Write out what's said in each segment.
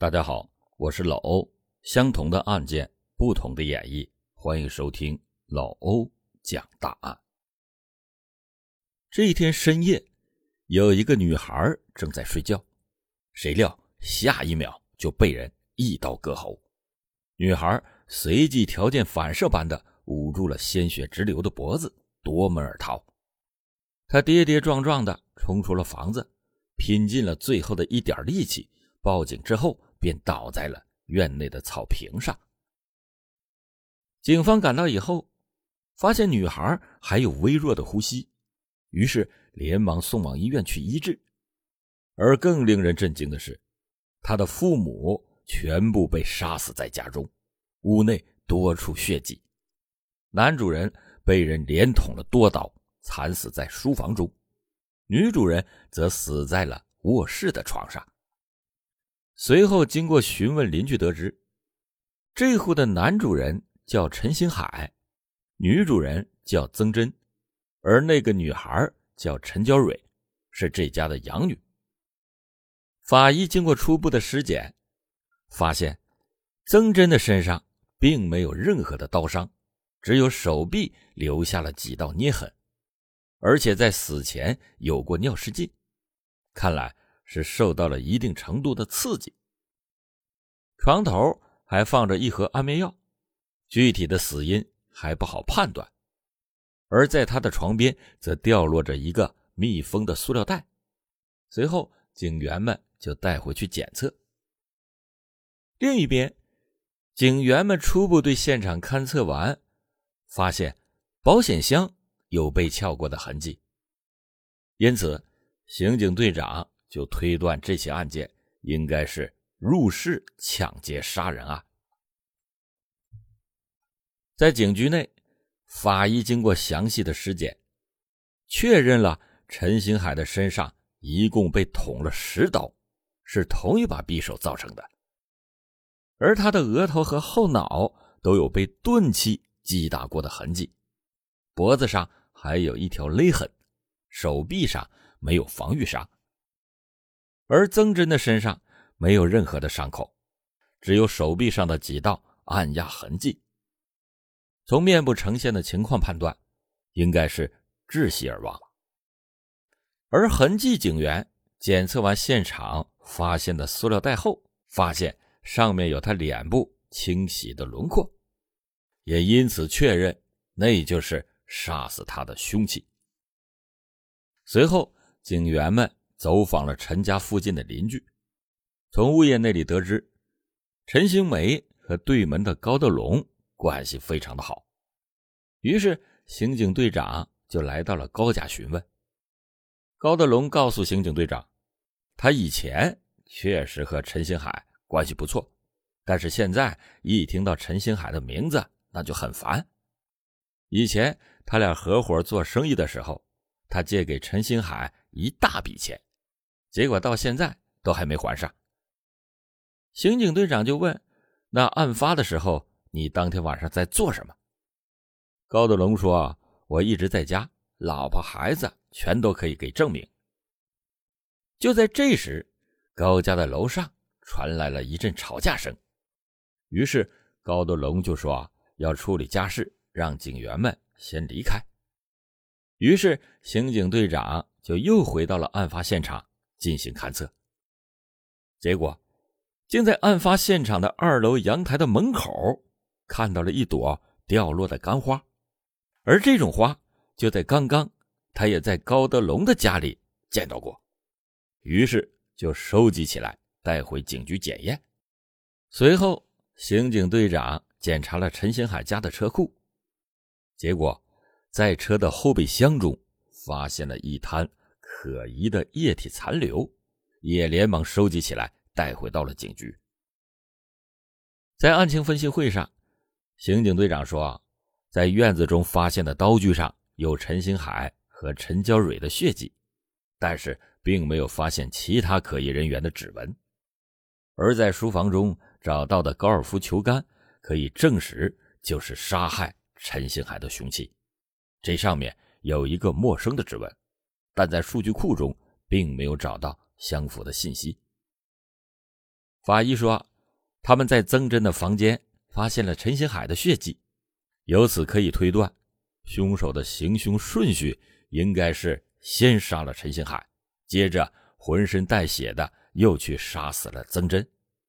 大家好，我是老欧。相同的案件，不同的演绎，欢迎收听老欧讲大案。这一天深夜，有一个女孩正在睡觉，谁料下一秒就被人一刀割喉。女孩随即条件反射般的捂住了鲜血直流的脖子，夺门而逃。她跌跌撞撞的冲出了房子，拼尽了最后的一点力气。报警之后，便倒在了院内的草坪上。警方赶到以后，发现女孩还有微弱的呼吸，于是连忙送往医院去医治。而更令人震惊的是，她的父母全部被杀死在家中，屋内多处血迹。男主人被人连捅了多刀，惨死在书房中；女主人则死在了卧室的床上。随后，经过询问邻居，得知这户的男主人叫陈星海，女主人叫曾珍，而那个女孩叫陈娇蕊，是这家的养女。法医经过初步的尸检，发现曾珍的身上并没有任何的刀伤，只有手臂留下了几道捏痕，而且在死前有过尿失禁，看来。是受到了一定程度的刺激。床头还放着一盒安眠药，具体的死因还不好判断。而在他的床边则掉落着一个密封的塑料袋。随后，警员们就带回去检测。另一边，警员们初步对现场勘测完，发现保险箱有被撬过的痕迹，因此，刑警队长。就推断这起案件应该是入室抢劫杀人案。在警局内，法医经过详细的尸检，确认了陈星海的身上一共被捅了十刀，是同一把匕首造成的。而他的额头和后脑都有被钝器击打过的痕迹，脖子上还有一条勒痕，手臂上没有防御伤。而曾真的身上没有任何的伤口，只有手臂上的几道按压痕迹。从面部呈现的情况判断，应该是窒息而亡。而痕迹警员检测完现场发现的塑料袋后，发现上面有他脸部清晰的轮廓，也因此确认那就是杀死他的凶器。随后，警员们。走访了陈家附近的邻居，从物业那里得知，陈兴梅和对门的高德龙关系非常的好。于是，刑警队长就来到了高家询问。高德龙告诉刑警队长，他以前确实和陈星海关系不错，但是现在一听到陈星海的名字，那就很烦。以前他俩合伙做生意的时候，他借给陈星海一大笔钱。结果到现在都还没还上。刑警队长就问：“那案发的时候，你当天晚上在做什么？”高德龙说：“我一直在家，老婆孩子全都可以给证明。”就在这时，高家的楼上传来了一阵吵架声，于是高德龙就说：“要处理家事，让警员们先离开。”于是刑警队长就又回到了案发现场。进行勘测，结果竟在案发现场的二楼阳台的门口看到了一朵掉落的干花，而这种花就在刚刚，他也在高德龙的家里见到过，于是就收集起来带回警局检验。随后，刑警队长检查了陈星海家的车库，结果在车的后备箱中发现了一滩。可疑的液体残留，也连忙收集起来，带回到了警局。在案情分析会上，刑警队长说，在院子中发现的刀具上有陈星海和陈娇蕊的血迹，但是并没有发现其他可疑人员的指纹。而在书房中找到的高尔夫球杆，可以证实就是杀害陈星海的凶器，这上面有一个陌生的指纹。但在数据库中并没有找到相符的信息。法医说，他们在曾真的房间发现了陈星海的血迹，由此可以推断，凶手的行凶顺序应该是先杀了陈星海，接着浑身带血的又去杀死了曾真，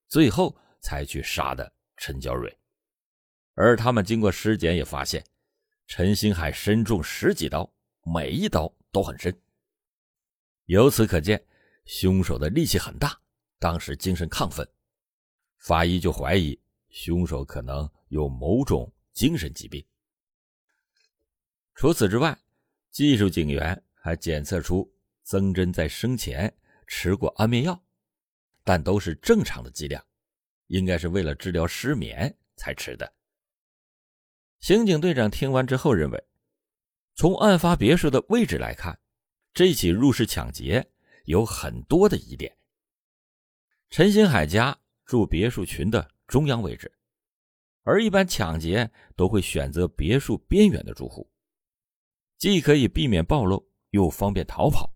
最后才去杀的陈娇蕊。而他们经过尸检也发现，陈星海身中十几刀，每一刀都很深。由此可见，凶手的力气很大，当时精神亢奋。法医就怀疑凶手可能有某种精神疾病。除此之外，技术警员还检测出曾真在生前吃过安眠药，但都是正常的剂量，应该是为了治疗失眠才吃的。刑警队长听完之后认为，从案发别墅的位置来看，这起入室抢劫有很多的疑点。陈新海家住别墅群的中央位置，而一般抢劫都会选择别墅边缘的住户，既可以避免暴露，又方便逃跑。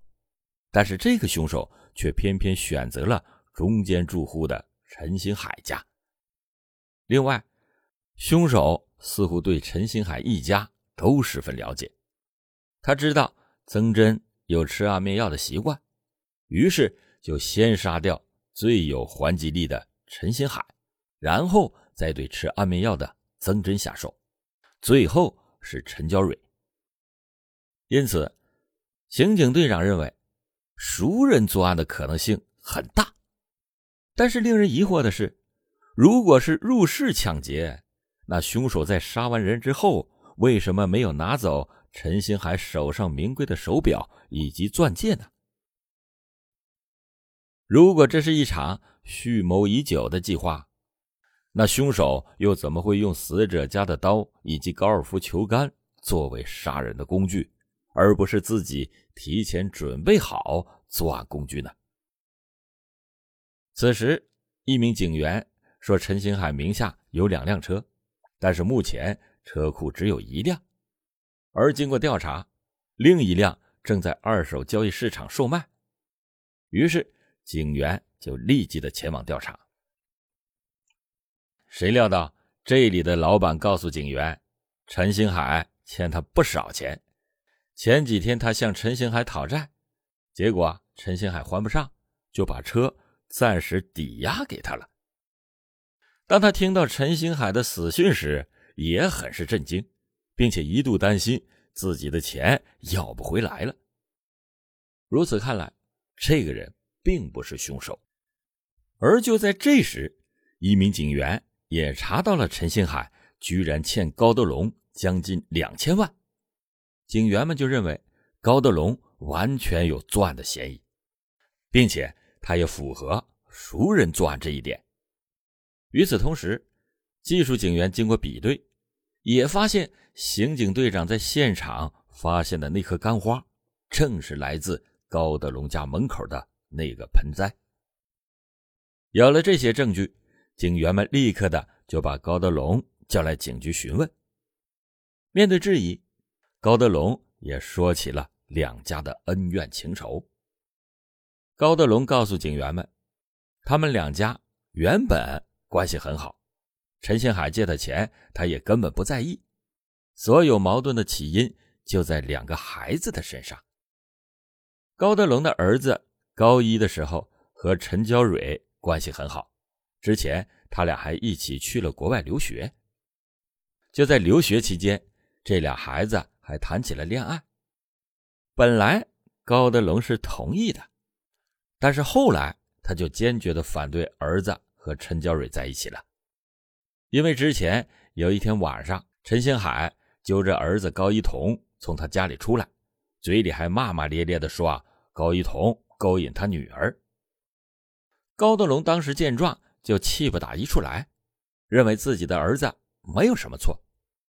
但是这个凶手却偏偏选择了中间住户的陈新海家。另外，凶手。似乎对陈新海一家都十分了解，他知道曾真有吃安眠药的习惯，于是就先杀掉最有还击力的陈新海，然后再对吃安眠药的曾真下手，最后是陈娇蕊。因此，刑警队长认为熟人作案的可能性很大。但是令人疑惑的是，如果是入室抢劫，那凶手在杀完人之后，为什么没有拿走陈星海手上名贵的手表以及钻戒呢？如果这是一场蓄谋已久的计划，那凶手又怎么会用死者家的刀以及高尔夫球杆作为杀人的工具，而不是自己提前准备好作案工具呢？此时，一名警员说：“陈星海名下有两辆车。”但是目前车库只有一辆，而经过调查，另一辆正在二手交易市场售卖。于是警员就立即的前往调查。谁料到这里的老板告诉警员，陈星海欠他不少钱，前几天他向陈星海讨债，结果陈星海还不上，就把车暂时抵押给他了。当他听到陈星海的死讯时，也很是震惊，并且一度担心自己的钱要不回来了。如此看来，这个人并不是凶手。而就在这时，一名警员也查到了陈星海居然欠高德龙将近两千万，警员们就认为高德龙完全有作案的嫌疑，并且他也符合熟人作案这一点。与此同时，技术警员经过比对，也发现刑警队长在现场发现的那颗干花，正是来自高德龙家门口的那个盆栽。有了这些证据，警员们立刻的就把高德龙叫来警局询问。面对质疑，高德龙也说起了两家的恩怨情仇。高德龙告诉警员们，他们两家原本。关系很好，陈星海借他钱，他也根本不在意。所有矛盾的起因就在两个孩子的身上。高德龙的儿子高一的时候和陈娇蕊关系很好，之前他俩还一起去了国外留学。就在留学期间，这俩孩子还谈起了恋爱。本来高德龙是同意的，但是后来他就坚决的反对儿子。和陈娇蕊在一起了，因为之前有一天晚上，陈星海揪着儿子高一彤从他家里出来，嘴里还骂骂咧咧的说啊，高一彤勾引他女儿。高德龙当时见状就气不打一处来，认为自己的儿子没有什么错，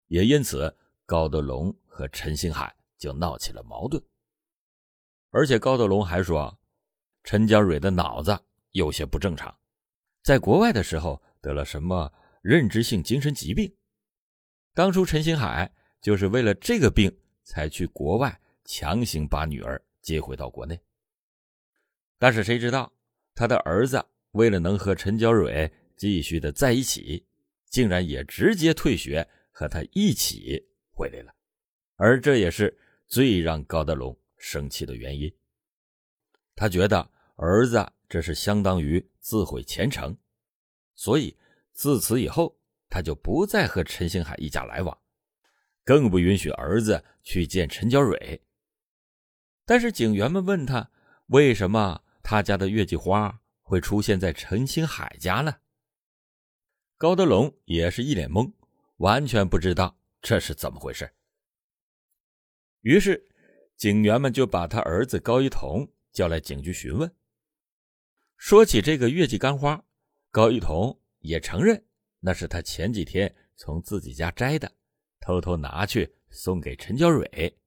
也因此高德龙和陈星海就闹起了矛盾。而且高德龙还说，陈娇蕊的脑子有些不正常。在国外的时候得了什么认知性精神疾病，当初陈星海就是为了这个病才去国外强行把女儿接回到国内。但是谁知道他的儿子为了能和陈娇蕊继续的在一起，竟然也直接退学，和他一起回来了。而这也是最让高德龙生气的原因。他觉得儿子这是相当于自毁前程，所以自此以后，他就不再和陈星海一家来往，更不允许儿子去见陈娇蕊。但是警员们问他，为什么他家的月季花会出现在陈星海家呢？高德龙也是一脸懵，完全不知道这是怎么回事。于是，警员们就把他儿子高一彤叫来警局询问。说起这个月季干花，高一彤也承认那是他前几天从自己家摘的，偷偷拿去送给陈娇蕊，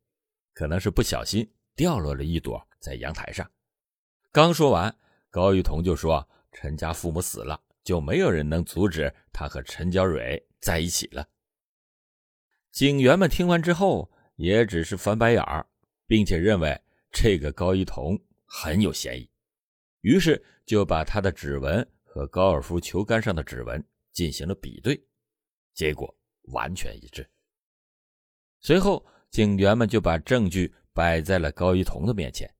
可能是不小心。掉落了一朵在阳台上。刚说完，高玉彤就说：“陈家父母死了，就没有人能阻止他和陈娇蕊在一起了。”警员们听完之后，也只是翻白眼儿，并且认为这个高一彤很有嫌疑，于是就把他的指纹和高尔夫球杆上的指纹进行了比对，结果完全一致。随后，警员们就把证据。摆在了高一彤的面前。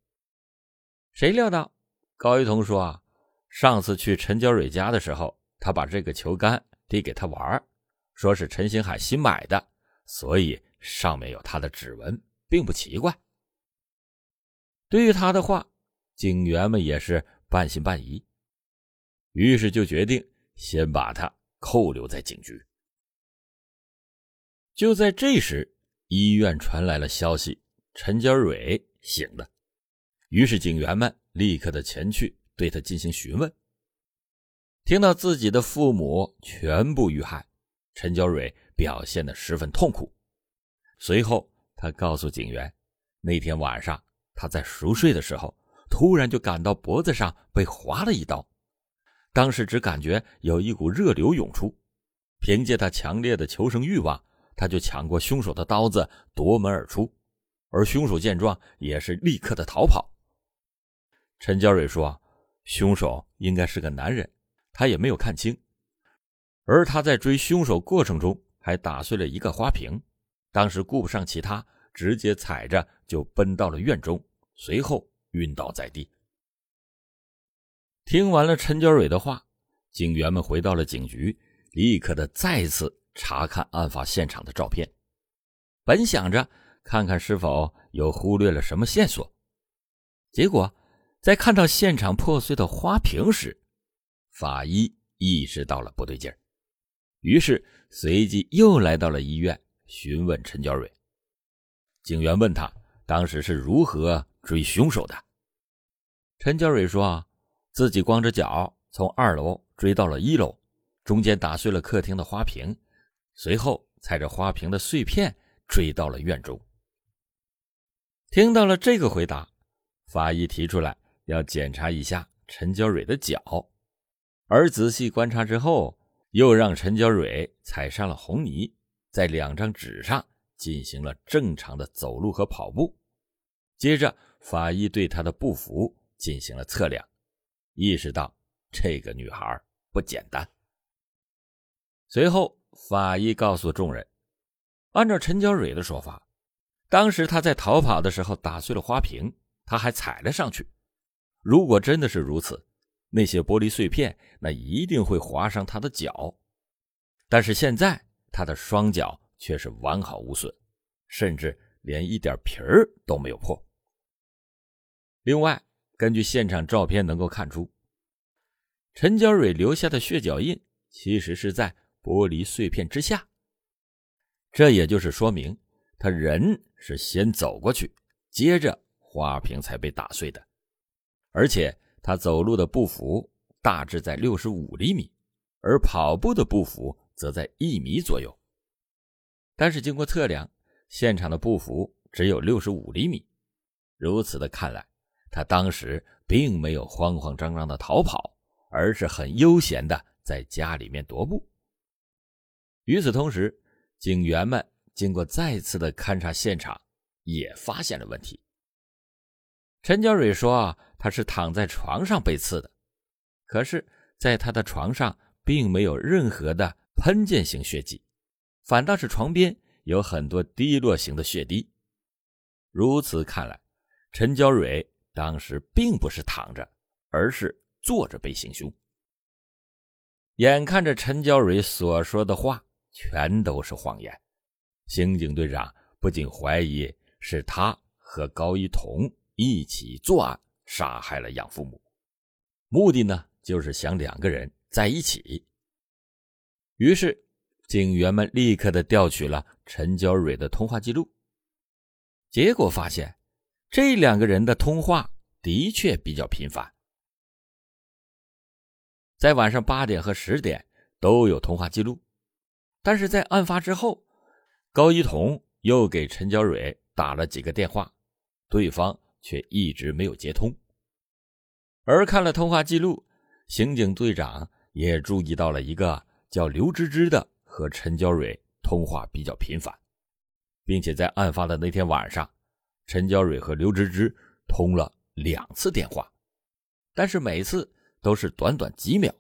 谁料到高一彤说：“啊，上次去陈娇蕊家的时候，他把这个球杆递给他玩，说是陈星海新买的，所以上面有他的指纹，并不奇怪。”对于他的话，警员们也是半信半疑，于是就决定先把他扣留在警局。就在这时，医院传来了消息。陈娇蕊醒了，于是警员们立刻的前去对他进行询问。听到自己的父母全部遇害，陈娇蕊表现的十分痛苦。随后，他告诉警员，那天晚上他在熟睡的时候，突然就感到脖子上被划了一刀，当时只感觉有一股热流涌出。凭借他强烈的求生欲望，他就抢过凶手的刀子，夺门而出。而凶手见状，也是立刻的逃跑。陈娇蕊说：“凶手应该是个男人，他也没有看清。而他在追凶手过程中，还打碎了一个花瓶。当时顾不上其他，直接踩着就奔到了院中，随后晕倒在地。”听完了陈娇蕊的话，警员们回到了警局，立刻的再次查看案发现场的照片，本想着。看看是否有忽略了什么线索。结果，在看到现场破碎的花瓶时，法医意识到了不对劲儿，于是随即又来到了医院询问陈娇蕊。警员问他当时是如何追凶手的。陈娇蕊说：“自己光着脚从二楼追到了一楼，中间打碎了客厅的花瓶，随后踩着花瓶的碎片追到了院中。”听到了这个回答，法医提出来要检查一下陈娇蕊的脚，而仔细观察之后，又让陈娇蕊踩上了红泥，在两张纸上进行了正常的走路和跑步。接着，法医对她的步幅进行了测量，意识到这个女孩不简单。随后，法医告诉众人，按照陈娇蕊的说法。当时她在逃跑的时候打碎了花瓶，她还踩了上去。如果真的是如此，那些玻璃碎片那一定会划伤她的脚。但是现在她的双脚却是完好无损，甚至连一点皮儿都没有破。另外，根据现场照片能够看出，陈娇蕊留下的血脚印其实是在玻璃碎片之下。这也就是说明。他人是先走过去，接着花瓶才被打碎的，而且他走路的步幅大致在六十五厘米，而跑步的步幅则在一米左右。但是经过测量，现场的步幅只有六十五厘米。如此的看来，他当时并没有慌慌张张的逃跑，而是很悠闲的在家里面踱步。与此同时，警员们。经过再次的勘察现场，也发现了问题。陈娇蕊说：“他是躺在床上被刺的，可是在他的床上并没有任何的喷溅性血迹，反倒是床边有很多滴落型的血滴。如此看来，陈娇蕊当时并不是躺着，而是坐着被行凶。眼看着陈娇蕊所说的话全都是谎言，刑警队长不仅怀疑是他和高一彤一起作案杀害了养父母，目的呢就是想两个人在一起。于是，警员们立刻的调取了陈娇蕊的通话记录。结果发现，这两个人的通话的确比较频繁，在晚上八点和十点都有通话记录。但是在案发之后，高一彤又给陈娇蕊打了几个电话，对方却一直没有接通。而看了通话记录，刑警队长也注意到了一个叫刘芝芝的和陈娇蕊通话比较频繁。并且在案发的那天晚上，陈娇蕊和刘芝芝通了两次电话，但是每次都是短短几秒。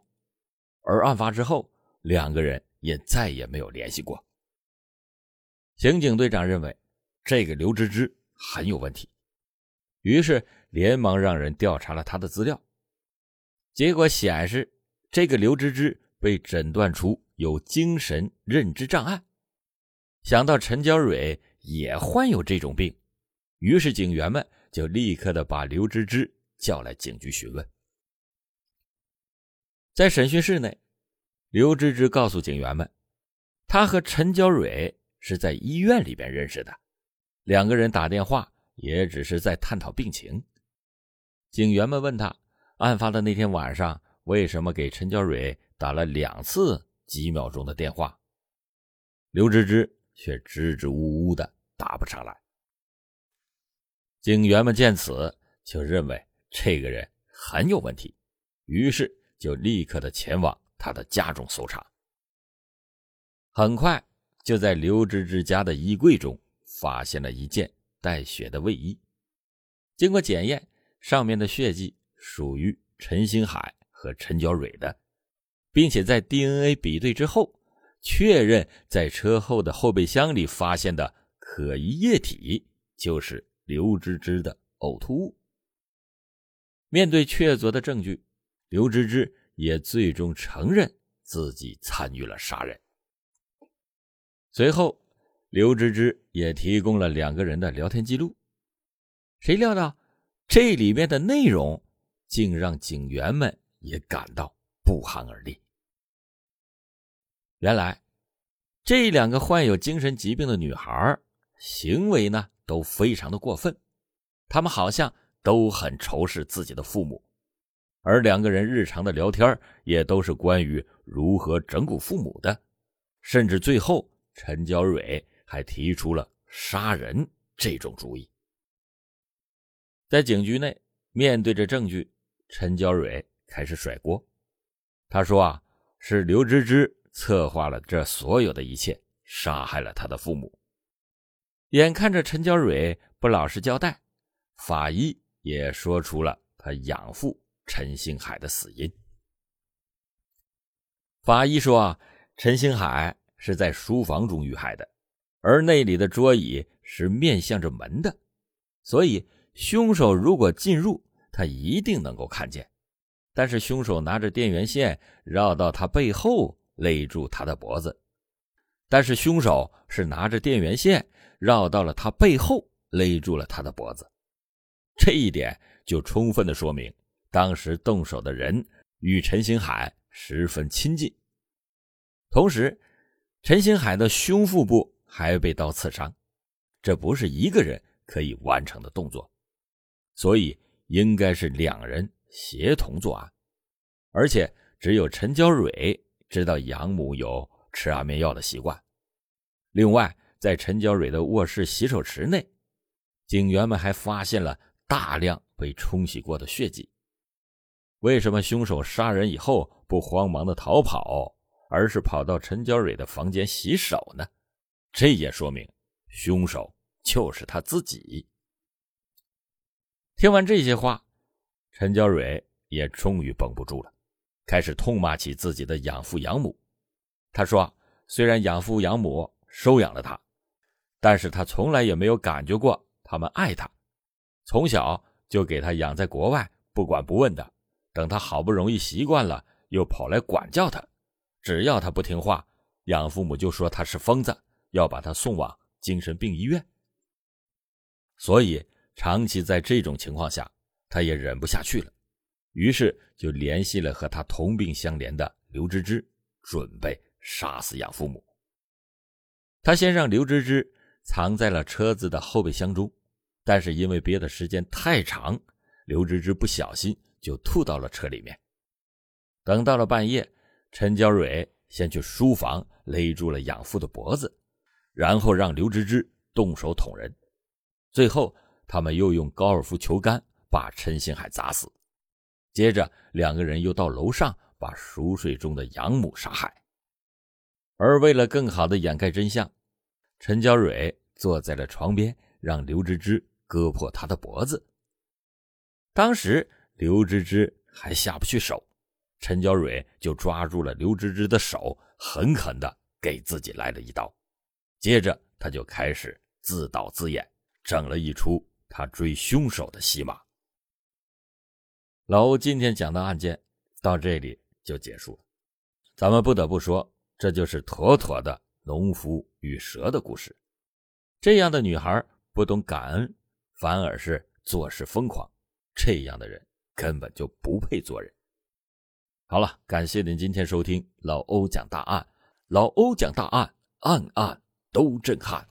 而案发之后，两个人也再也没有联系过。刑警队长认为这个刘芝芝很有问题，于是连忙让人调查了他的资料。结果显示，这个刘芝芝被诊断出有精神认知障碍。想到陈娇蕊也患有这种病，于是警员们就立刻的把刘芝芝叫来警局询问。在审讯室内，刘芝芝告诉警员们，她和陈娇蕊是在医院里边认识的，两个人打电话也只是在探讨病情。警员们问他，案发的那天晚上为什么给陈娇蕊打了两次几秒钟的电话？刘芝芝。却支支吾吾的答不上来。警员们见此，就认为这个人很有问题，于是就立刻的前往他的家中搜查。很快就在刘芝芝家的衣柜中发现了一件带血的卫衣，经过检验，上面的血迹属于陈星海和陈娇蕊的，并且在 DNA 比对之后。确认在车后的后备箱里发现的可疑液体就是刘芝芝的呕吐物。面对确凿的证据，刘芝芝也最终承认自己参与了杀人。随后，刘芝芝也提供了两个人的聊天记录。谁料到这里面的内容竟让警员们也感到不寒而栗。原来，这两个患有精神疾病的女孩行为呢都非常的过分，他们好像都很仇视自己的父母，而两个人日常的聊天也都是关于如何整蛊父母的，甚至最后陈娇蕊还提出了杀人这种主意。在警局内，面对着证据，陈娇蕊开始甩锅，她说啊，是刘芝芝。策划了这所有的一切，杀害了他的父母。眼看着陈娇蕊不老实交代，法医也说出了他养父陈星海的死因。法医说啊，陈星海是在书房中遇害的，而那里的桌椅是面向着门的，所以凶手如果进入，他一定能够看见。但是凶手拿着电源线绕到他背后。勒住他的脖子，但是凶手是拿着电源线绕到了他背后，勒住了他的脖子。这一点就充分的说明，当时动手的人与陈星海十分亲近。同时，陈星海的胸腹部还被刀刺伤，这不是一个人可以完成的动作，所以应该是两人协同作案，而且只有陈娇蕊。知道养母有吃安眠药的习惯。另外，在陈娇蕊的卧室洗手池内，警员们还发现了大量被冲洗过的血迹。为什么凶手杀人以后不慌忙的逃跑，而是跑到陈娇蕊的房间洗手呢？这也说明凶手就是他自己。听完这些话，陈娇蕊也终于绷不住了。开始痛骂起自己的养父养母。他说：“虽然养父养母收养了他，但是他从来也没有感觉过他们爱他，从小就给他养在国外，不管不问的。等他好不容易习惯了，又跑来管教他。只要他不听话，养父母就说他是疯子，要把他送往精神病医院。所以长期在这种情况下，他也忍不下去了，于是就联系了和他同病相怜的刘芝芝，准备。”杀死养父母。他先让刘芝芝藏在了车子的后备箱中，但是因为憋的时间太长，刘芝芝不小心就吐到了车里面。等到了半夜，陈娇蕊先去书房勒住了养父的脖子，然后让刘芝芝动手捅人。最后，他们又用高尔夫球杆把陈星海砸死。接着，两个人又到楼上把熟睡中的养母杀害。而为了更好的掩盖真相，陈娇蕊坐在了床边，让刘芝芝割破他的脖子。当时刘芝芝还下不去手，陈娇蕊就抓住了刘芝芝的手，狠狠的给自己来了一刀。接着他就开始自导自演，整了一出他追凶手的戏码。老欧今天讲的案件到这里就结束了，咱们不得不说。这就是妥妥的农夫与蛇的故事。这样的女孩不懂感恩，反而是做事疯狂。这样的人根本就不配做人。好了，感谢您今天收听老欧讲大案。老欧讲大案，案案都震撼。